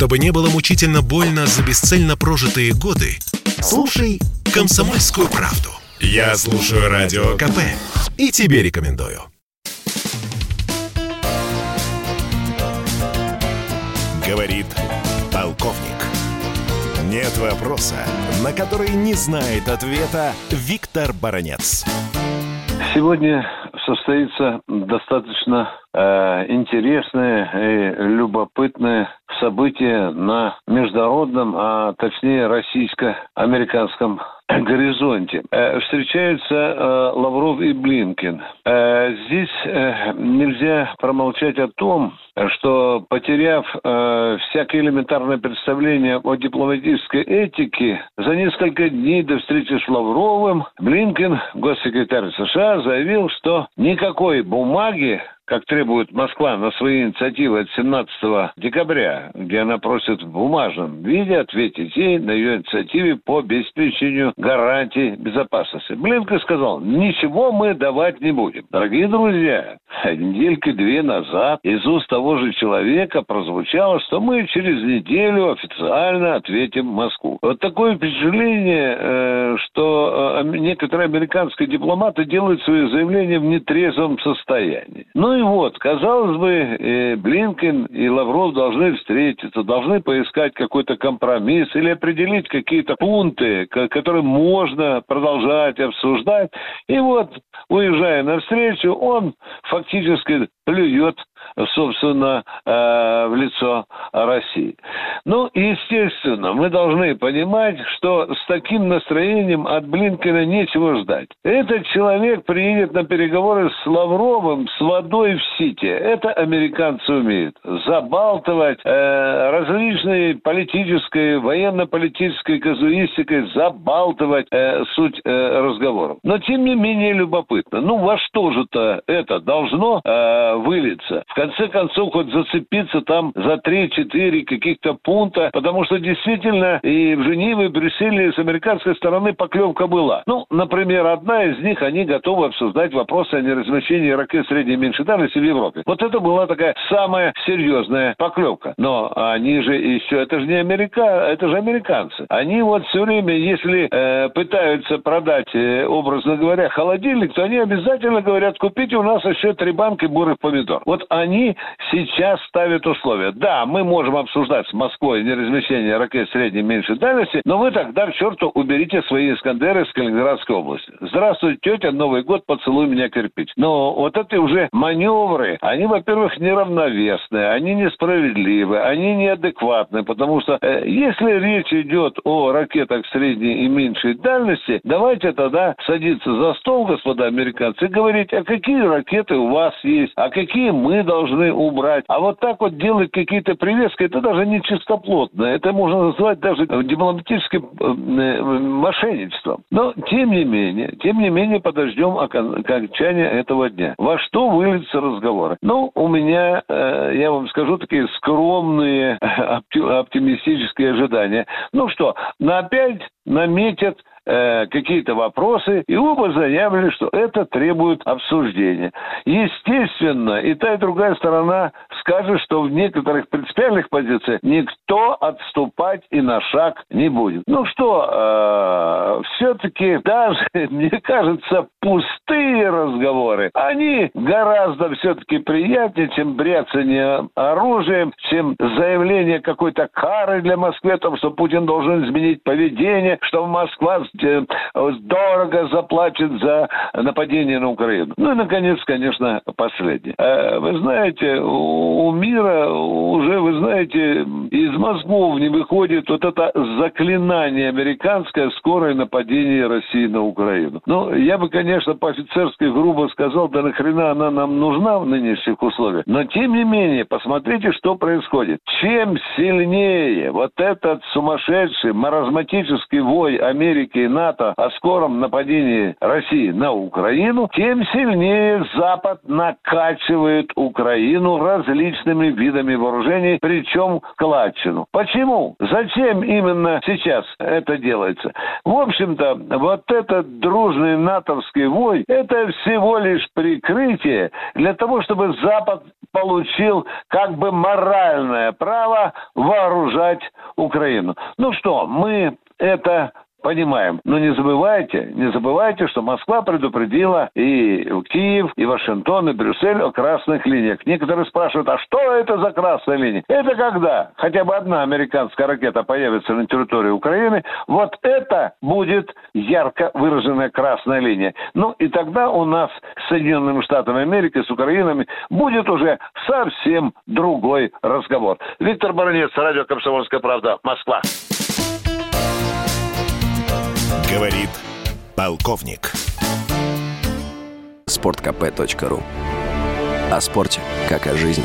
Чтобы не было мучительно больно за бесцельно прожитые годы, слушай «Комсомольскую правду». Я слушаю Радио КП и тебе рекомендую. Говорит полковник. Нет вопроса, на который не знает ответа Виктор Баранец. Сегодня состоится достаточно э, интересное и любопытное событие на международном, а точнее российско-американском горизонте. Э, встречаются э, Лавров и Блинкин. Здесь нельзя промолчать о том, что потеряв всякое элементарное представление о дипломатической этике, за несколько дней до встречи с Лавровым Блинкин, госсекретарь США, заявил, что никакой бумаги как требует Москва на свои инициативы от 17 декабря, где она просит в бумажном виде ответить ей на ее инициативе по обеспечению гарантий безопасности. Блинко сказал, ничего мы давать не будем. Дорогие друзья, недельки-две назад из уст того же человека прозвучало, что мы через неделю официально ответим Москву. Вот такое впечатление, э, что э, некоторые американские дипломаты делают свои заявления в нетрезвом состоянии. Ну и вот, казалось бы, э, Блинкен и Лавров должны встретиться, должны поискать какой-то компромисс или определить какие-то пункты, которые можно продолжать обсуждать. И вот, уезжая навстречу, он фактически плюет, собственно, э, в лицо России. Ну, естественно, мы должны понимать, что с таким настроением от Блинкина нечего ждать. Этот человек приедет на переговоры с Лавровым с водой в сите. Это американцы умеют. Забалтывать э, различной политической, военно-политической казуистикой, забалтывать э, суть э, разговоров. Но, тем не менее, любопытно. Ну, во что же-то это должно э, вылиться? В конце концов, хоть зацепиться там за 3-4 каких-то пункта, потому что действительно и в Женеве, и Брюсселе с американской стороны поклевка была. Ну, например, одна из них, они готовы обсуждать вопросы о неразмещении ракет средней меньшей дальности в Европе. Вот это была такая самая серьезная поклевка. Но они же еще, это же не Америка, это же американцы. Они вот все время, если э, пытаются продать, э, образно говоря, холодильник, то они обязательно говорят, купите у нас еще три банки бурых помидор. Вот они сейчас ставят условия. Да, мы можем обсуждать с Москвой неразмещение ракет средней и меньшей дальности, но вы тогда к черту уберите свои Искандеры с Калининградской области. Здравствуйте, тетя, Новый год, поцелуй меня кирпич. Но вот это уже маневры, они, во-первых, неравновесные, они несправедливы, они неадекватны, потому что э, если речь идет о ракетах средней и меньшей дальности, давайте тогда садиться за стол, господа американцы, и говорить, а какие ракеты у вас есть, а какие мы должны убрать. А вот так вот делать какие-то привески, это даже не чистоплотно. Это можно назвать даже дипломатическим э, э, мошенничеством. Но, тем не менее, тем не менее, подождем окончания этого дня. Во что выльются разговоры? Ну, у меня, э, я вам скажу, такие скромные оптимистические ожидания. Ну что, на опять наметят э, какие-то вопросы, и оба заявили, что это требует обсуждения. Естественно, и та, и другая сторона скажет, что в некоторых принципиальных позициях никто отступать и на шаг не будет. Ну что, э, все-таки даже, мне кажется, пустые разговоры, они гораздо все-таки приятнее, чем бряцание оружием, чем заявление какой-то кары для Москвы, о том, что Путин должен изменить поведение, что Москва дорого заплатит за нападение на Украину. Ну и, наконец, конечно, последнее. Э, вы знаете, у мира уже, вы знаете, из Москвы не выходит вот это заклинание американское скорое нападение России на Украину. Ну, я бы, конечно, по-офицерски грубо сказал, да нахрена она нам нужна в нынешних условиях. Но, тем не менее, посмотрите, что происходит. Чем сильнее вот этот сумасшедший маразматический вой Америки и НАТО о скором нападении России на Украину, тем сильнее Запад накачивает Украину различными видами вооружений, причем кладчину. Почему? Зачем именно сейчас это делается? В общем-то, вот этот дружный натовский вой, это всего лишь прикрытие для того, чтобы Запад получил как бы моральное право вооружать Украину. Ну что, мы это понимаем. Но не забывайте, не забывайте, что Москва предупредила и Киев, и Вашингтон, и Брюссель о красных линиях. Некоторые спрашивают, а что это за красная линия? Это когда хотя бы одна американская ракета появится на территории Украины, вот это будет ярко выраженная красная линия. Ну и тогда у нас с Соединенными Штатами Америки, с Украинами будет уже совсем другой разговор. Виктор Баранец, радио «Комсомольская правда», Москва. Говорит полковник. Спорткп.ру О спорте, как о жизни.